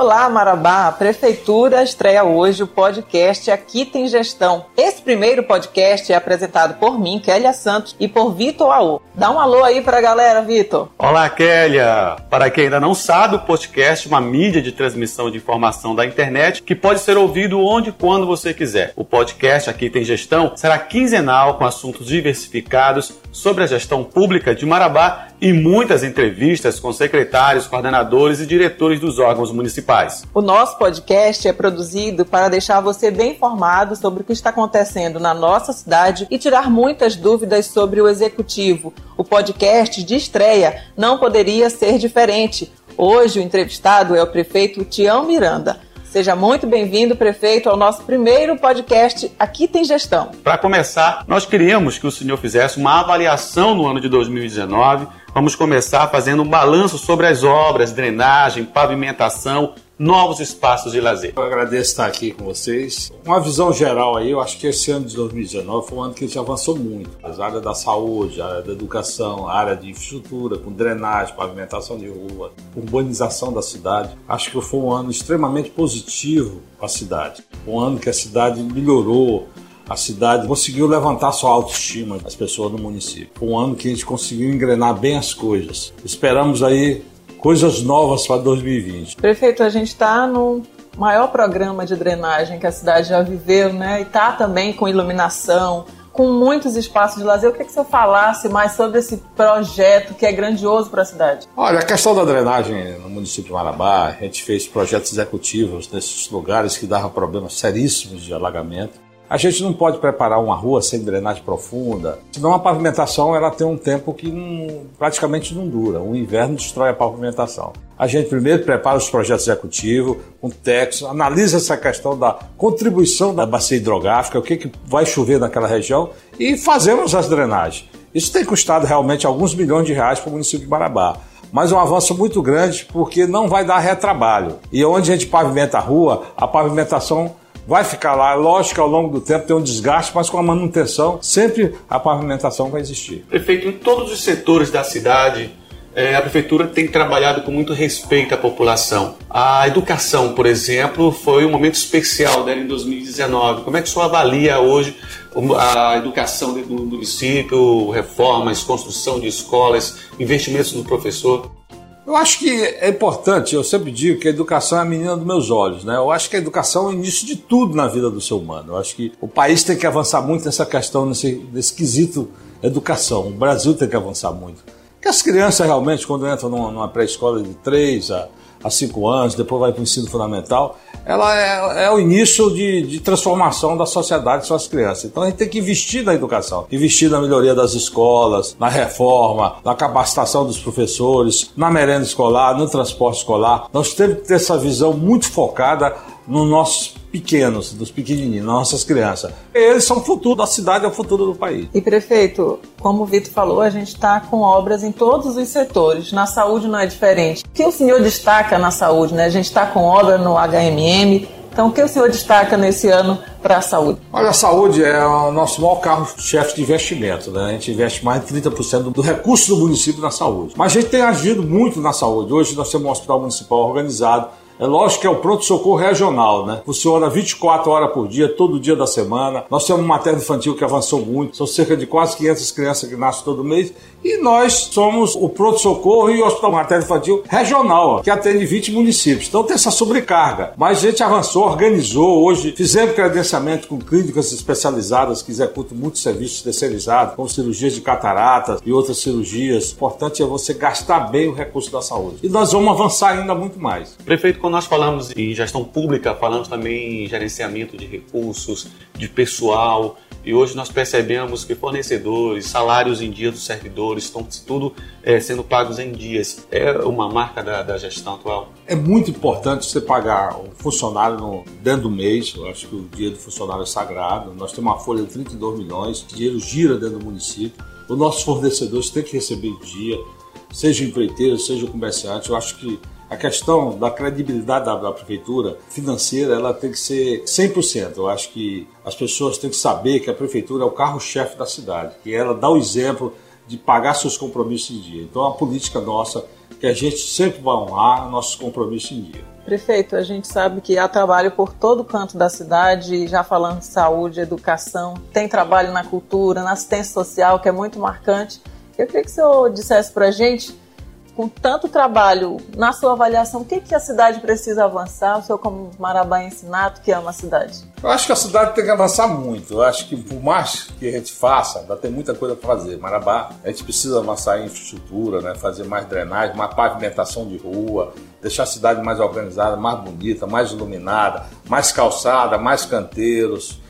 Olá, Marabá! A Prefeitura estreia hoje o podcast Aqui Tem Gestão. Esse primeiro podcast é apresentado por mim, Kélia Santos, e por Vitor Aô. Dá um alô aí pra galera, Vitor. Olá, Kélia! Para quem ainda não sabe, o podcast é uma mídia de transmissão de informação da internet que pode ser ouvido onde e quando você quiser. O podcast Aqui Tem Gestão será quinzenal com assuntos diversificados sobre a gestão pública de Marabá e muitas entrevistas com secretários, coordenadores e diretores dos órgãos municipais. O nosso podcast é produzido para deixar você bem informado sobre o que está acontecendo na nossa cidade e tirar muitas dúvidas sobre o executivo. O podcast de estreia não poderia ser diferente. Hoje o entrevistado é o prefeito Tião Miranda. Seja muito bem-vindo, prefeito, ao nosso primeiro podcast Aqui Tem Gestão. Para começar, nós queríamos que o senhor fizesse uma avaliação no ano de 2019. Vamos começar fazendo um balanço sobre as obras, drenagem, pavimentação, novos espaços de lazer. Eu agradeço estar aqui com vocês. Uma visão geral aí, eu acho que esse ano de 2019 foi um ano que a gente avançou muito. As áreas da saúde, a área da educação, a área de infraestrutura, com drenagem, pavimentação de rua, urbanização da cidade. Acho que foi um ano extremamente positivo para a cidade. Um ano que a cidade melhorou, a cidade conseguiu levantar sua autoestima das pessoas do município. Foi um ano que a gente conseguiu engrenar bem as coisas. Esperamos aí coisas novas para 2020. Prefeito, a gente está no maior programa de drenagem que a cidade já viveu, né? E está também com iluminação, com muitos espaços de lazer. Eu queria que você falasse mais sobre esse projeto que é grandioso para a cidade. Olha, a questão da drenagem no município de Marabá, a gente fez projetos executivos nesses lugares que davam problemas seríssimos de alagamento. A gente não pode preparar uma rua sem drenagem profunda, senão a pavimentação ela tem um tempo que não, praticamente não dura. O inverno destrói a pavimentação. A gente primeiro prepara os projetos executivos, com técnicos, analisa essa questão da contribuição da bacia hidrográfica, o que, que vai chover naquela região e fazemos as drenagens. Isso tem custado realmente alguns milhões de reais para o município de Marabá mas um avanço muito grande porque não vai dar retrabalho. E onde a gente pavimenta a rua, a pavimentação vai ficar lá. Lógico que ao longo do tempo tem um desgaste, mas com a manutenção, sempre a pavimentação vai existir. Prefeito, em todos os setores da cidade, é, a prefeitura tem trabalhado com muito respeito à população. A educação, por exemplo, foi um momento especial dela em 2019. Como é que o senhor avalia hoje a educação do município, reformas, construção de escolas, investimentos no professor? Eu acho que é importante, eu sempre digo que a educação é a menina dos meus olhos, né? Eu acho que a educação é o início de tudo na vida do ser humano. Eu acho que o país tem que avançar muito nessa questão, nesse, nesse quesito educação. O Brasil tem que avançar muito. Porque as crianças realmente, quando entram numa, numa pré-escola de 3 a, a 5 anos, depois vai para o ensino fundamental, ela é, é o início de, de, transformação da sociedade são as crianças. Então a gente tem que investir na educação, investir na melhoria das escolas, na reforma, na capacitação dos professores, na merenda escolar, no transporte escolar. Nós temos que ter essa visão muito focada nos nossos pequenos, dos pequenininhos, nossas crianças. Eles são o futuro da cidade, é o futuro do país. E prefeito, como o Vitor falou, a gente está com obras em todos os setores. Na saúde não é diferente. O que o senhor destaca na saúde? Né? A gente está com obra no HMM. Então, o que o senhor destaca nesse ano para a saúde? Olha, a saúde é o nosso maior carro-chefe de investimento. Né? A gente investe mais de 30% do recurso do município na saúde. Mas a gente tem agido muito na saúde. Hoje nós temos um hospital municipal organizado é lógico que é o pronto-socorro regional, né? Funciona 24 horas por dia, todo dia da semana. Nós temos um materno infantil que avançou muito, são cerca de quase 500 crianças que nascem todo mês. E nós somos o pronto-socorro e o hospital materno infantil regional, que atende 20 municípios. Então tem essa sobrecarga. Mas a gente avançou, organizou. Hoje fizemos credenciamento com clínicas especializadas que executam muitos serviços terceirizados, como cirurgias de cataratas e outras cirurgias. O importante é você gastar bem o recurso da saúde. E nós vamos avançar ainda muito mais. Prefeito, quando nós falamos em gestão pública, falamos também em gerenciamento de recursos, de pessoal. E hoje nós percebemos que fornecedores, salários em dia dos servidores, estão tudo é, sendo pagos em dias. É uma marca da, da, gestão atual? É muito importante você pagar o funcionário no, dentro do mês. Eu acho que o dia do funcionário é sagrado. Nós temos uma folha de 32 milhões, o dinheiro gira dentro do município. Os nossos fornecedores têm que receber o dia, seja empreiteiro, seja comerciante. Eu acho que a questão da credibilidade da, da, prefeitura financeira ela tem que ser 100%. Eu acho que as pessoas têm que saber que a prefeitura é o carro-chefe da cidade, que ela dá o exemplo de pagar seus compromissos em dia. Então a política nossa que a gente sempre vai honrar nossos compromissos em dia. Prefeito, a gente sabe que há trabalho por todo canto da cidade, já falando de saúde, educação, tem trabalho na cultura, na assistência social, que é muito marcante. Eu queria que o senhor dissesse para a gente com tanto trabalho, na sua avaliação, o que, que a cidade precisa avançar? O senhor, como marabaense nato, que é uma cidade? Eu acho que a cidade tem que avançar muito. Eu acho que, por mais que a gente faça, ainda tem muita coisa para fazer. Marabá, a gente precisa avançar em infraestrutura, né? fazer mais drenagem, mais pavimentação de rua, deixar a cidade mais organizada, mais bonita, mais iluminada, mais calçada, mais canteiros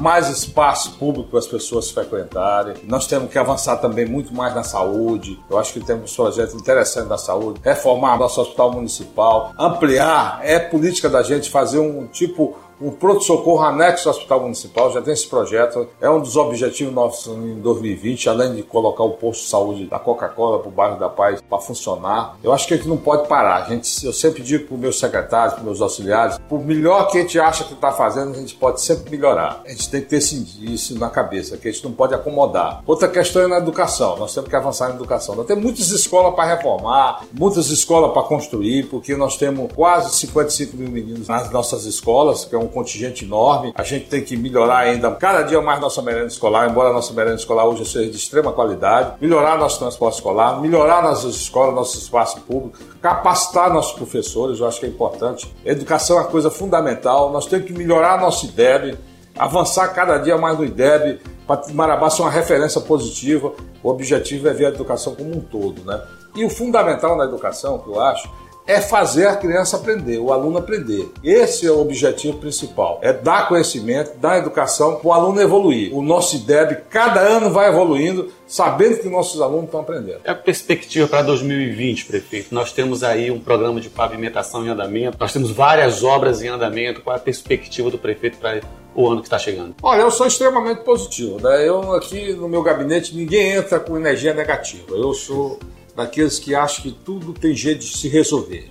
mais espaço público para as pessoas frequentarem. Nós temos que avançar também muito mais na saúde. Eu acho que temos projetos interessantes na saúde. Reformar nosso hospital municipal, ampliar. É política da gente fazer um tipo um pronto-socorro anexo ao Hospital Municipal, já tem esse projeto. É um dos objetivos nossos em 2020, além de colocar o posto de saúde da Coca-Cola para o bairro da Paz para funcionar. Eu acho que a gente não pode parar. A gente, eu sempre digo para os meus secretários, para os meus auxiliares, por melhor que a gente acha que está fazendo, a gente pode sempre melhorar. A gente tem que ter isso na cabeça, que a gente não pode acomodar. Outra questão é na educação. Nós temos que avançar na educação. Nós temos muitas escolas para reformar, muitas escolas para construir, porque nós temos quase 55 mil meninos nas nossas escolas, que é um um contingente enorme. A gente tem que melhorar ainda cada dia mais nossa merenda escolar, embora a nossa merenda escolar hoje seja de extrema qualidade, melhorar nosso transporte escolar, melhorar nossas escolas, nosso espaço público, capacitar nossos professores, eu acho que é importante. educação é uma coisa fundamental, nós temos que melhorar nosso IDEB, avançar cada dia mais no IDEB, para Marabá ser uma referência positiva. O objetivo é ver a educação como um todo, né? E o fundamental na educação, que eu acho, é fazer a criança aprender, o aluno aprender. Esse é o objetivo principal. É dar conhecimento, dar educação para o aluno evoluir. O nosso IDEB cada ano vai evoluindo, sabendo que nossos alunos estão aprendendo. É a perspectiva para 2020, prefeito. Nós temos aí um programa de pavimentação em andamento, nós temos várias obras em andamento. Qual é a perspectiva do prefeito para o ano que está chegando? Olha, eu sou extremamente positivo. Né? Eu aqui no meu gabinete ninguém entra com energia negativa. Eu sou daqueles que acham que tudo tem jeito de se resolver.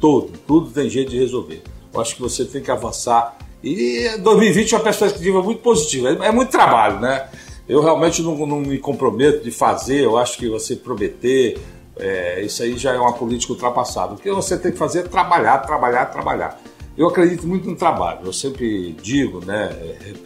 Todo, tudo tem jeito de resolver. Eu acho que você tem que avançar. E 2020 é uma perspectiva muito positiva. É, muito trabalho, né? Eu realmente não, não, me comprometo de fazer, eu acho que você prometer, é, isso aí já é uma política ultrapassada. O que você tem que fazer é trabalhar, trabalhar, trabalhar. Eu acredito muito no trabalho. Eu sempre digo, né,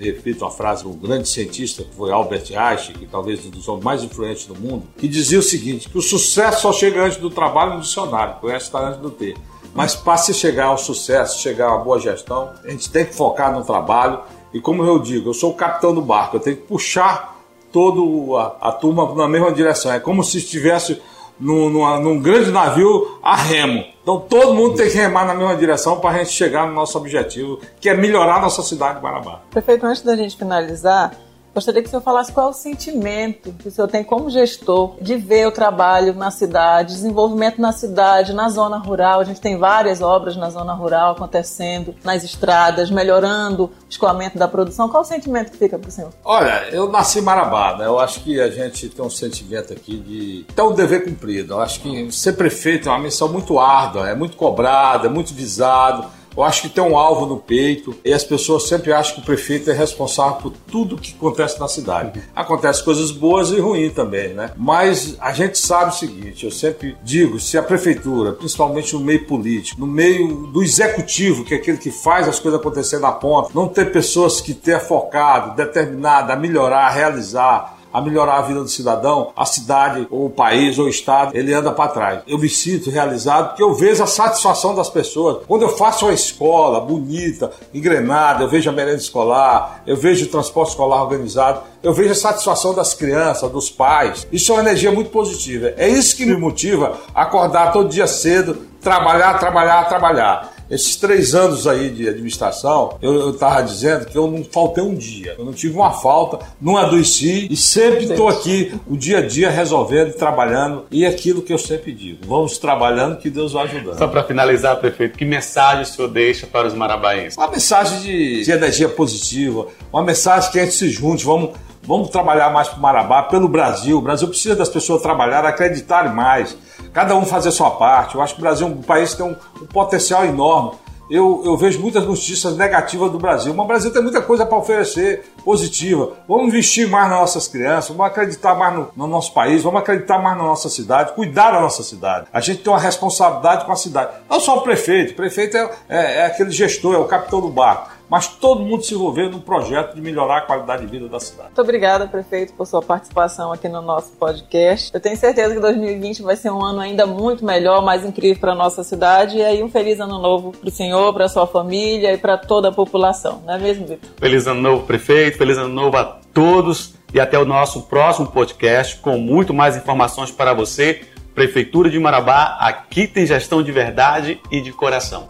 repito a frase do grande cientista que foi Albert Einstein, que talvez um dos homens mais influentes do mundo, que dizia o seguinte: que o sucesso só chega antes do trabalho no dicionário, resto está antes do ter. Mas para se chegar ao sucesso, chegar a uma boa gestão, a gente tem que focar no trabalho. E como eu digo, eu sou o capitão do barco, eu tenho que puxar toda a, a turma na mesma direção. É como se estivesse num, num grande navio a remo. Então todo mundo tem que remar na mesma direção para a gente chegar no nosso objetivo, que é melhorar a nossa cidade de Guarabá. Prefeito, antes da gente finalizar, Gostaria que o senhor falasse qual é o sentimento que o senhor tem como gestor de ver o trabalho na cidade, desenvolvimento na cidade, na zona rural. A gente tem várias obras na zona rural acontecendo, nas estradas, melhorando o escoamento da produção. Qual é o sentimento que fica para o senhor? Olha, eu nasci em Marabá, né? Eu acho que a gente tem um sentimento aqui de ter um dever cumprido. Eu acho que ser prefeito é uma missão muito árdua, é muito cobrada, é muito visado eu acho que tem um alvo no peito e as pessoas sempre acham que o prefeito é responsável por tudo que acontece na cidade. Acontece coisas boas e ruins também, né? Mas a gente sabe o seguinte, eu sempre digo, se a prefeitura, principalmente no meio político, no meio do executivo, que é aquele que faz as coisas acontecer na ponta, não ter pessoas que tenham focado, determinado a melhorar, a realizar, a melhorar a vida do cidadão, a cidade, ou o país, ou o estado, ele anda para trás. Eu me sinto realizado porque eu vejo a satisfação das pessoas. Quando eu faço uma escola bonita, engrenada, eu vejo a merenda escolar, eu vejo o transporte escolar organizado, eu vejo a satisfação das crianças, dos pais. Isso é uma energia muito positiva. É isso que me motiva a acordar todo dia cedo, trabalhar, trabalhar, trabalhar. Esses três anos aí de administração, eu estava dizendo que eu não faltei um dia. Eu não tive uma falta, não adoeci e sempre estou aqui o dia a dia resolvendo, trabalhando. E é aquilo que eu sempre digo: vamos trabalhando que Deus vai ajudando. Só para finalizar, prefeito, que mensagem o senhor deixa para os marabaenses? Uma mensagem de, de energia positiva, uma mensagem que a gente se junte, vamos Vamos trabalhar mais para o Marabá, pelo Brasil. O Brasil precisa das pessoas trabalhar, acreditarem mais. Cada um fazer a sua parte. Eu acho que o Brasil é um país que tem um, um potencial enorme. eu, eu vejo muitas notícias negativas do Brasil. Mas o Brasil tem muita coisa para oferecer positiva. Vamos investir mais nas nossas crianças, vamos acreditar mais no, no, nosso país, vamos acreditar mais na nossa cidade, cuidar da nossa cidade. A gente tem uma responsabilidade com a cidade. Não só o prefeito, o prefeito é, é, é aquele gestor, é o capitão do barco mas todo mundo se envolvendo num projeto de melhorar a qualidade de vida da cidade. Muito obrigada, prefeito, por sua participação aqui no nosso podcast. Eu tenho certeza que 2020 vai ser um ano ainda muito melhor, mais incrível para a nossa cidade. E aí, um feliz ano novo para o senhor, para a sua família e para toda a população. Não é mesmo, Vitor? Feliz ano novo, prefeito. Feliz ano novo a todos. E até o nosso próximo podcast com muito mais informações para você. Prefeitura de Marabá, aqui tem gestão de verdade e de coração.